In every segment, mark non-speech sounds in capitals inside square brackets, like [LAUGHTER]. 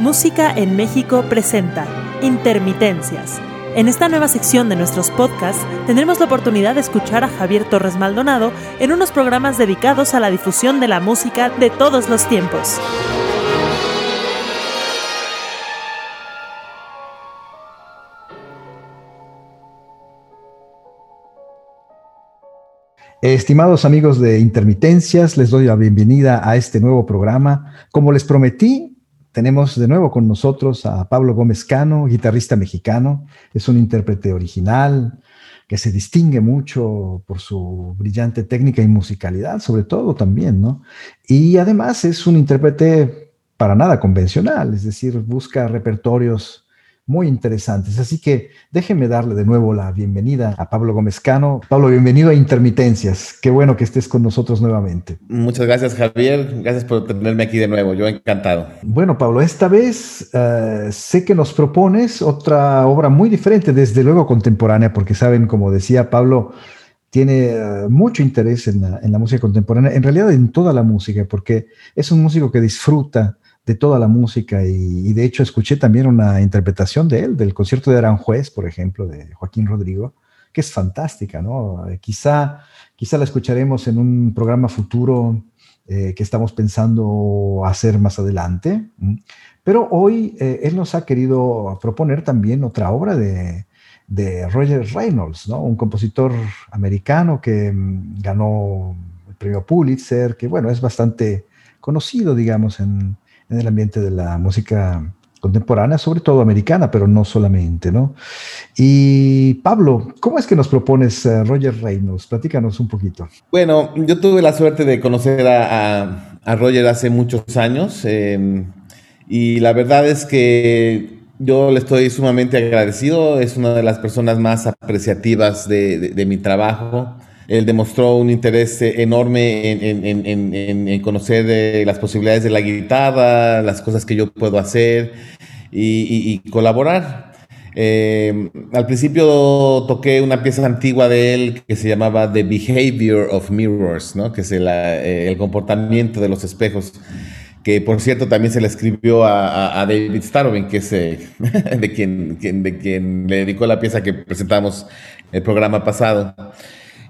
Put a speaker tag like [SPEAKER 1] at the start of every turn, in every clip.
[SPEAKER 1] Música en México presenta Intermitencias. En esta nueva sección de nuestros podcasts tendremos la oportunidad de escuchar a Javier Torres Maldonado en unos programas dedicados a la difusión de la música de todos los tiempos.
[SPEAKER 2] Estimados amigos de Intermitencias, les doy la bienvenida a este nuevo programa. Como les prometí, tenemos de nuevo con nosotros a Pablo Gómez Cano, guitarrista mexicano. Es un intérprete original que se distingue mucho por su brillante técnica y musicalidad, sobre todo también, ¿no? Y además es un intérprete para nada convencional, es decir, busca repertorios muy interesantes. Así que déjenme darle de nuevo la bienvenida a Pablo Gómez Cano. Pablo, bienvenido a Intermitencias. Qué bueno que estés con nosotros nuevamente.
[SPEAKER 3] Muchas gracias, Javier. Gracias por tenerme aquí de nuevo. Yo encantado.
[SPEAKER 2] Bueno, Pablo, esta vez uh, sé que nos propones otra obra muy diferente, desde luego contemporánea, porque saben, como decía Pablo, tiene uh, mucho interés en la, en la música contemporánea, en realidad en toda la música, porque es un músico que disfruta de toda la música y, de hecho escuché también una interpretación de él, del concierto de Aranjuez, por ejemplo, de Joaquín Rodrigo, que es fantástica, ¿no? Eh, quizá, quizá la escucharemos en un programa futuro eh, que estamos pensando hacer más adelante, pero hoy eh, él nos ha querido proponer también otra obra de, de Roger Reynolds, ¿no? Un compositor americano que mm, ganó el premio Pulitzer, que bueno, es bastante conocido, digamos, en, en el ambiente de la música contemporánea, sobre todo americana, pero no solamente, ¿no? Y Pablo, ¿cómo es que nos propones uh, Roger Reynolds? Platícanos un poquito.
[SPEAKER 3] Bueno, yo tuve la suerte de conocer a, Roger hace muchos años eh, y la verdad es que yo le estoy sumamente agradecido, es una de las personas más apreciativas de mi trabajo. Él demostró un interés enorme en, en, en, en conocer eh, las posibilidades de la guitarra, las cosas que yo puedo hacer y, y, y colaborar. Eh, al principio toqué una pieza antigua de él que se llamaba The Behavior of Mirrors, ¿no? que es el, eh, el comportamiento de los espejos que por cierto también se le escribió a, a, David Starobin, que es eh, [LAUGHS] de, quien, quien, de quien le dedicó la pieza que presentamos el programa pasado.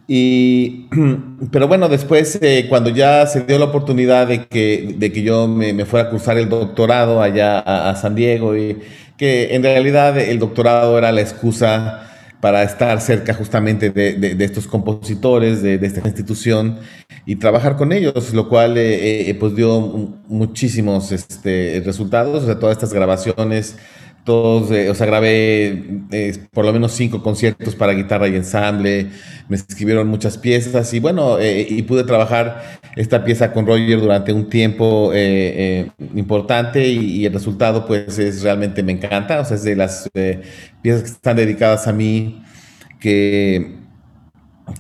[SPEAKER 3] Y, [CLEARS THROAT] pero bueno, después, eh, cuando ya se dio la oportunidad de que, de que yo me, me fuera a cursar el doctorado allá a, a, San Diego, y que en realidad el doctorado era la excusa para estar cerca justamente de, de, de estos compositores, de, de, esta institución, y trabajar con ellos, lo cual eh, eh, pues dio muchísimos este, resultados, o sea, todas estas grabaciones eh, o sea, grabé eh, por lo menos cinco conciertos para guitarra y ensamble, me escribieron muchas piezas y bueno, eh, y pude trabajar esta pieza con Roger durante un tiempo importante y, el resultado pues es realmente me encanta, o sea, es de las piezas que están dedicadas a mí que,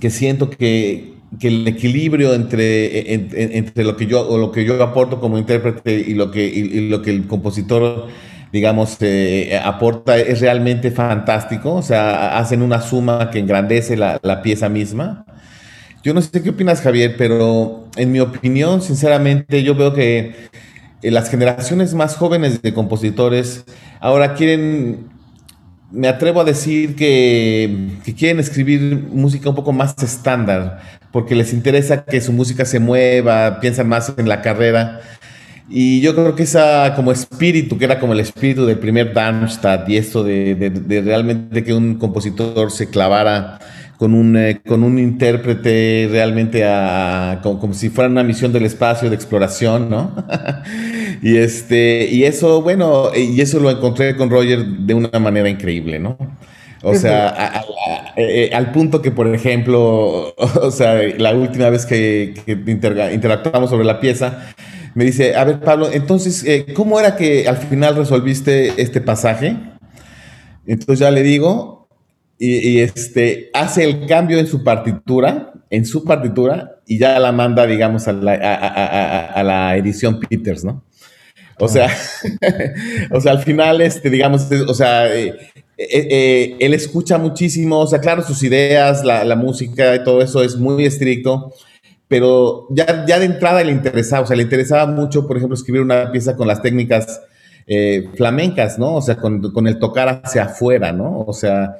[SPEAKER 3] que siento que, que el equilibrio entre, entre, lo que yo o lo que yo aporto como intérprete y lo que, y lo que el compositor digamos, eh, aporta, es realmente fantástico, o sea, hacen una suma que engrandece la, la, pieza misma. Yo no sé qué opinas, Javier, pero en mi opinión, sinceramente, yo veo que eh, las generaciones más jóvenes de compositores ahora quieren, me atrevo a decir que, que quieren escribir música un poco más estándar, porque les interesa que su música se mueva, piensan más en la carrera y yo creo que esa como espíritu, que era como el espíritu del primer Darmstadt y esto de, de, de realmente que un compositor se clavara con un, eh, con un intérprete realmente a, como, como, si fuera una misión del espacio de exploración, ¿no? [LAUGHS] y, este, y eso, bueno, y eso lo encontré con Roger de una manera increíble, ¿no? O sea, a, a, eh, al punto que, por ejemplo, [LAUGHS] o sea, la última vez que, que interactuamos sobre la pieza, me dice, a ver, Pablo, entonces, eh, ¿cómo era que al final resolviste este pasaje? Entonces ya le digo, y, y, este, hace el cambio en su partitura, en su partitura, y ya la manda, digamos, a la, a, a, a la edición Peters, ¿no? O sea, [LAUGHS] o sea, al final, este, digamos, o sea, eh, eh, eh, él escucha muchísimo, o sea, claro, sus ideas, la, la música y todo eso es muy estricto, pero ya, ya de entrada le interesaba, o sea, le interesaba mucho, por ejemplo, escribir una pieza con las técnicas eh, flamencas, ¿no? O sea, con, el tocar hacia afuera, ¿no? O sea,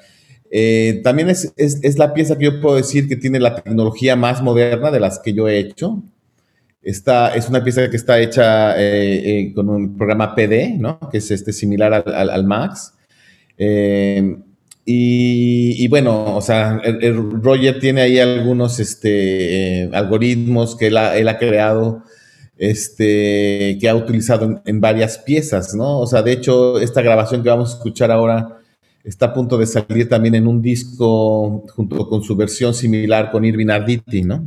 [SPEAKER 3] eh, también es, la pieza que yo puedo decir que tiene la tecnología más moderna de las que yo he hecho. Esta es una pieza que está hecha eh, con un programa PD, ¿no? Que es este, similar al, Max. Y, bueno, o sea, Roger tiene ahí algunos este, algoritmos que él ha, creado, este, que ha utilizado en, varias piezas, ¿no? O sea, de hecho, esta grabación que vamos a escuchar ahora está a punto de salir también en un disco junto con su versión similar con Irving Arditi, ¿no?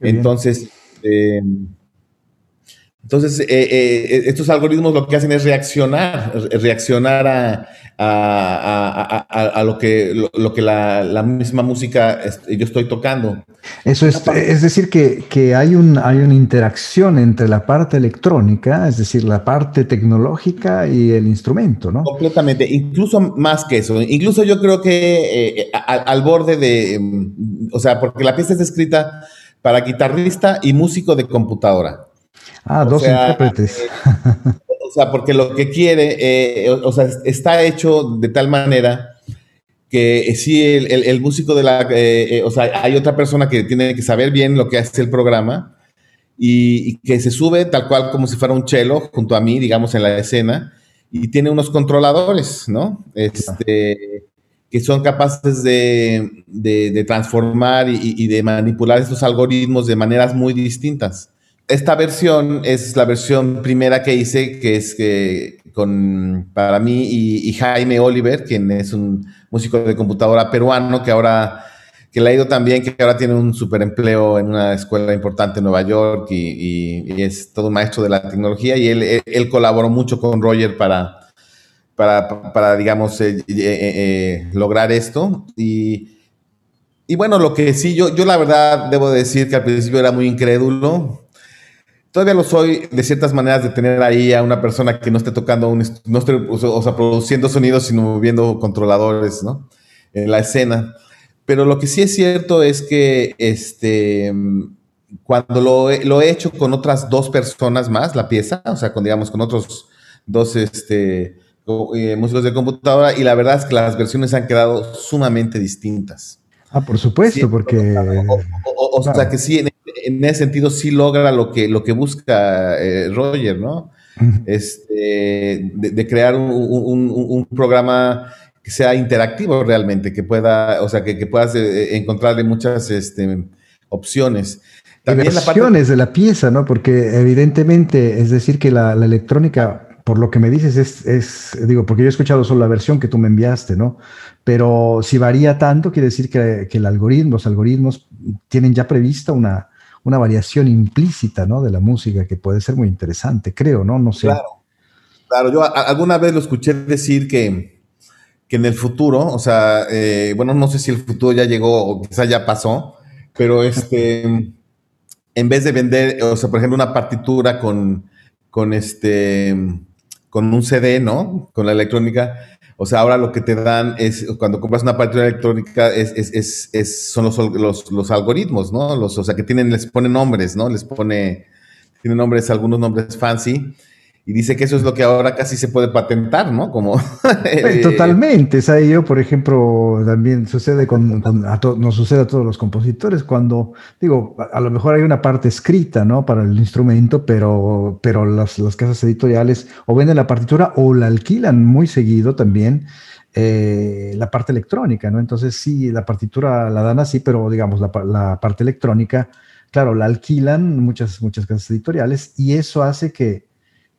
[SPEAKER 3] Entonces, eh, entonces, eh, eh, estos algoritmos lo que hacen es reaccionar, reaccionar a, a, lo que, lo, que la, misma música yo estoy tocando.
[SPEAKER 2] Eso es, es decir, que, hay, un, hay una interacción entre la parte electrónica, es decir, la parte tecnológica y el instrumento, ¿no?
[SPEAKER 3] Completamente, incluso más que eso. Incluso yo creo que eh, al, borde de, mm, o sea, porque la pieza está escrita para guitarrista y músico de computadora.
[SPEAKER 2] Ah, dos intérpretes. [LAUGHS]
[SPEAKER 3] O sea, porque lo que quiere, eh, o, sea, está hecho de tal manera que sí, el, músico de la, eh, eh, o sea, hay otra persona que tiene que saber bien lo que hace el programa y, que se sube tal cual como si fuera un chelo junto a mí, digamos, en la escena y tiene unos controladores, ¿no? Este, que son capaces de, transformar y, y, de manipular estos algoritmos de maneras muy distintas esta versión es la versión primera que hice, que es que con, para mí y, Jaime Oliver, quien es un músico de computadora peruano que ahora, que le ha ido también, que ahora tiene un super empleo en una escuela importante en Nueva York y, es todo un maestro de la tecnología y él, él, colaboró mucho con Roger para, para, digamos, eh, eh, eh, lograr esto. Y, y bueno, lo que sí, yo, yo la verdad debo decir que al principio era muy incrédulo Todavía lo soy de ciertas maneras de tener ahí a una persona que no esté tocando, un, no esté, o sea, produciendo sonidos, sino moviendo controladores, ¿no? En la escena. Pero lo que sí es cierto es que este, cuando lo, lo he hecho con otras dos personas más, la pieza, o sea, con, digamos, con otros dos este, eh, músicos de computadora, y la verdad es que las versiones han quedado sumamente distintas.
[SPEAKER 2] Ah, por supuesto, porque...
[SPEAKER 3] O, sea, que sí, en, ese sentido sí logra lo que, lo que busca eh, Roger, ¿no? Este, de, crear un, programa que sea interactivo realmente, que pueda, o sea, que, puedas eh, encontrarle muchas este, opciones.
[SPEAKER 2] También versiones de la pieza, ¿no? Porque evidentemente, es decir, que la, la electrónica por lo que me dices, es, es, digo, porque yo he escuchado solo la versión que tú me enviaste, ¿no? Pero si varía tanto, quiere decir que, que el algoritmo, los algoritmos tienen ya prevista una, una variación implícita, ¿no? De la música que puede ser muy interesante, creo, ¿no? No sé.
[SPEAKER 3] Claro, claro. Yo alguna vez lo escuché decir que, que en el futuro, o sea, eh, bueno, no sé si el futuro ya llegó o quizá ya pasó, pero este, en vez de vender, o sea, por ejemplo, una partitura con, con este con un CD, ¿no? Con la electrónica. O sea, ahora lo que te dan es, cuando compras una partitura electrónica, es, es, es, son los, los, los, algoritmos, ¿no? Los, o sea, que tienen, les ponen nombres, ¿no? Les pone, tienen nombres, algunos nombres fancy y dice que eso es lo que ahora casi se puede patentar, ¿no? Como [LAUGHS]
[SPEAKER 2] totalmente, ¿sabes? Yo, por ejemplo, también sucede con, nos sucede a todos los compositores cuando, digo, a, lo mejor hay una parte escrita, ¿no? Para el instrumento, pero, pero las, las casas editoriales o venden la partitura o la alquilan muy seguido también. Eh, la parte electrónica, ¿no? Entonces sí, la partitura la dan así, pero digamos, la, la parte electrónica, claro, la alquilan muchas, muchas casas editoriales y eso hace que,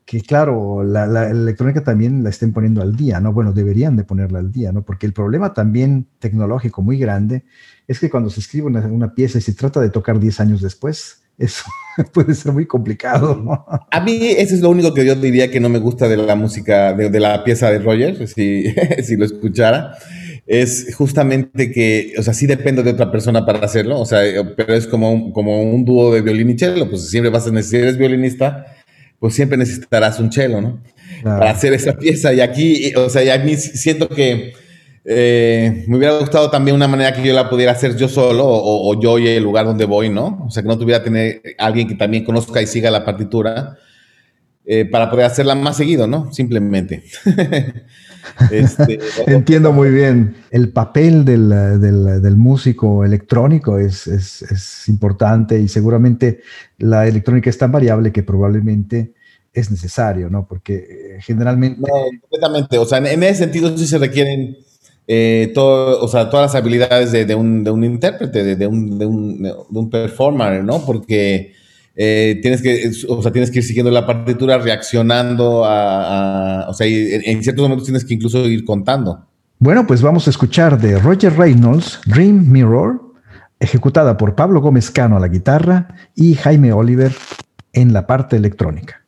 [SPEAKER 2] que claro, la, electrónica también la estén poniendo al día, ¿no? Bueno, deberían de ponerla al día, ¿no? Porque el problema también tecnológico muy grande es que cuando se escribe una, pieza y se trata de tocar 10 años después, eso [LAUGHS] puede ser muy complicado, ¿no?
[SPEAKER 3] A mí eso es lo único que yo diría que no me gusta de la música, de, la pieza de Roger, [LAUGHS] si, si lo escuchara es justamente que, o sea, sí depende de otra persona para hacerlo, o sea, pero es como un, como un dúo de violín y cello, pues siempre vas a necesitar, si eres violinista, pues siempre necesitarás un chelo, ¿no? Para hacer esa pieza. Y aquí, o sea, y a mí siento que Eh, me hubiera gustado también una manera que yo la pudiera hacer yo solo o, yo y el lugar donde voy, ¿no? O sea, que no tuviera que tener alguien que también conozca y siga la partitura eh, para poder hacerla más seguido, ¿no? Simplemente. [LAUGHS]
[SPEAKER 2] Este, [LAUGHS] Entiendo muy bien. El papel del, músico electrónico es, es, importante y seguramente la electrónica es tan variable que probablemente es necesario, ¿no? Porque eh, generalmente... No,
[SPEAKER 3] completamente. O sea, en, ese sentido sí se requieren eh, todo, o sea, todas las habilidades de, un, de un, intérprete, de, un, de, un, performer, ¿no? Porque eh, tienes, que, o sea, tienes que ir siguiendo la partitura, reaccionando a, o sea, en, ciertos momentos tienes que incluso ir contando.
[SPEAKER 2] Bueno, pues vamos a escuchar de Roger Reynolds, Dream Mirror, ejecutada por Pablo Gómez Cano a la guitarra y Jaime Oliver en la parte electrónica.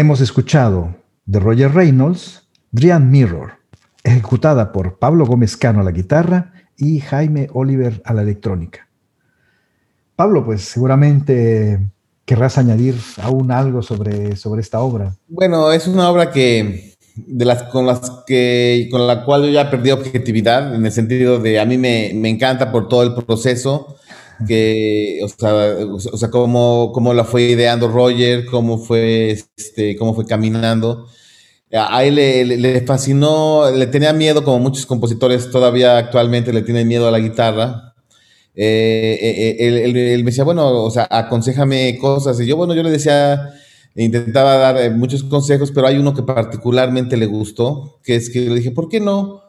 [SPEAKER 2] Hemos escuchado de Roger Reynolds, Drian Mirror, ejecutada por Pablo Gómez Cano a la guitarra y Jaime Oliver a la electrónica. Pablo, pues seguramente querrás añadir aún algo sobre, sobre esta obra.
[SPEAKER 3] Bueno, es una obra que de las con las que con la cual yo ya perdí objetividad en el sentido de a mí me, me encanta por todo el proceso que o sea, o sea cómo, cómo, la fue ideando Roger cómo fue este cómo fue caminando. A él le, le, fascinó le tenía miedo como muchos compositores todavía actualmente le tienen miedo a la guitarra. Eh, eh, eh, él, me decía bueno o sea aconsejame cosas y yo bueno yo le decía intentaba dar eh, muchos consejos, pero hay uno que particularmente le gustó, que es que le dije, ¿por qué no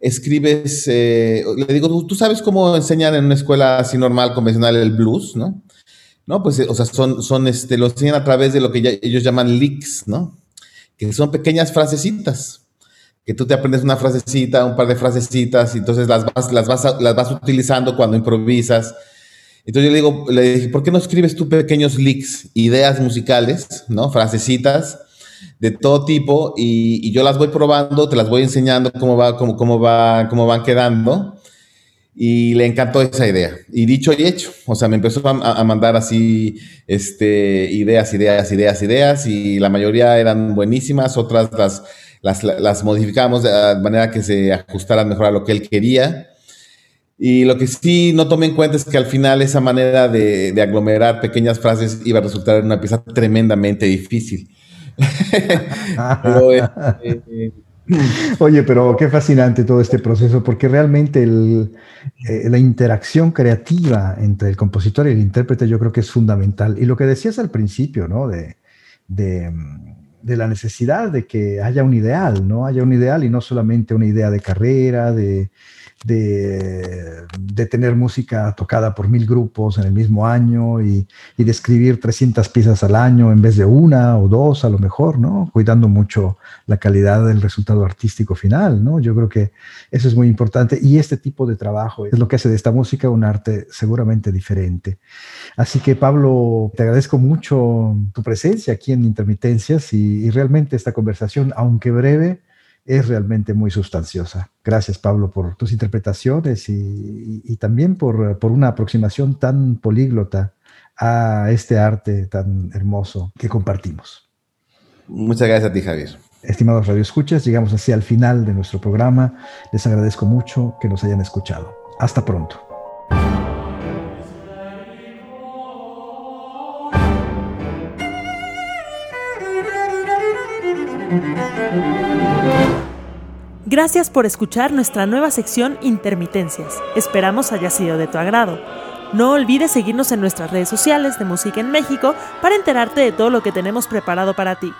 [SPEAKER 3] escribes? Eh, le digo, ¿tú sabes cómo enseñan en una escuela así normal, convencional, el blues, no? No, pues, o sea, son, son este, lo enseñan a través de lo que ellos llaman leaks, ¿no? Que son pequeñas frasecitas, que tú te aprendes una frasecita, un par de frasecitas, y entonces las vas, las vas, las vas utilizando cuando improvisas entonces yo le digo, le dije, ¿por qué no escribes tú pequeños leaks, ideas musicales, ¿no? Frasecitas de todo tipo y, yo las voy probando, te las voy enseñando cómo va, cómo, cómo va, cómo van quedando. Y le encantó esa idea. Y dicho y hecho, o sea, me empezó a, mandar así este, ideas, ideas, ideas, ideas, y la mayoría eran buenísimas, otras las, las, las modificamos de manera que se ajustaran mejor a lo que él quería. Y lo que sí no tomé en cuenta es que al final esa manera de, aglomerar pequeñas frases iba a resultar en una pieza tremendamente difícil. [LAUGHS]
[SPEAKER 2] Eh, Oye, pero qué fascinante todo este proceso, porque realmente eh, la interacción creativa entre el compositor y el intérprete yo creo que es fundamental. Y lo que decías al principio, ¿no? De, de, de, la necesidad de que haya un ideal, ¿no? Haya un ideal y no solamente una idea de carrera, de, de, tener música tocada por mil grupos en el mismo año y, de escribir 300 piezas al año en vez de una o dos a lo mejor, ¿no? Cuidando mucho la calidad del resultado artístico final, ¿no? Yo creo que eso es muy importante y este tipo de trabajo es lo que hace de esta música un arte seguramente diferente. Así que Pablo, te agradezco mucho tu presencia aquí en Intermitencias y realmente esta conversación, aunque breve, es realmente muy sustanciosa. Gracias, Pablo, por tus interpretaciones y, también por, por, una aproximación tan políglota a este arte tan hermoso que compartimos.
[SPEAKER 3] Muchas gracias a ti, Javier.
[SPEAKER 2] Estimados radioescuchas, llegamos así al final de nuestro programa. Les agradezco mucho que nos hayan escuchado. Hasta pronto.
[SPEAKER 1] Gracias por escuchar nuestra nueva sección Intermitencias. Esperamos haya sido de tu agrado. No olvides seguirnos en nuestras redes sociales de Música en México para enterarte de todo lo que tenemos preparado para ti.